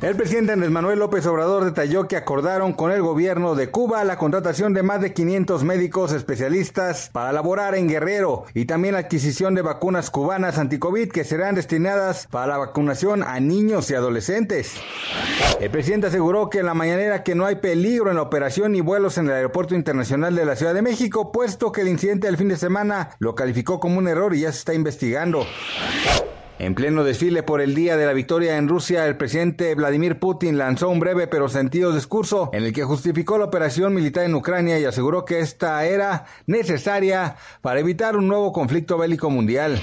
El presidente Andrés Manuel López Obrador detalló que acordaron con el gobierno de Cuba la contratación de más de 500 médicos especialistas para laborar en Guerrero y también la adquisición de vacunas cubanas anticovid que serán destinadas para la vacunación a niños y adolescentes. El presidente aseguró que en la mañanera que no hay peligro en la operación ni vuelos en el Aeropuerto Internacional de la Ciudad de México, puesto que el incidente del fin de semana lo calificó como un error y ya se está investigando. En pleno desfile por el Día de la Victoria en Rusia, el presidente Vladimir Putin lanzó un breve pero sentido discurso en el que justificó la operación militar en Ucrania y aseguró que esta era necesaria para evitar un nuevo conflicto bélico mundial.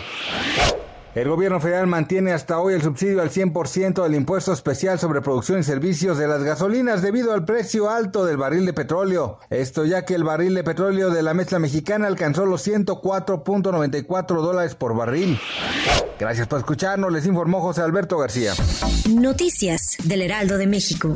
El gobierno federal mantiene hasta hoy el subsidio al 100% del impuesto especial sobre producción y servicios de las gasolinas debido al precio alto del barril de petróleo. Esto ya que el barril de petróleo de la mezcla mexicana alcanzó los 104.94 dólares por barril. Gracias por escucharnos, les informó José Alberto García. Noticias del Heraldo de México.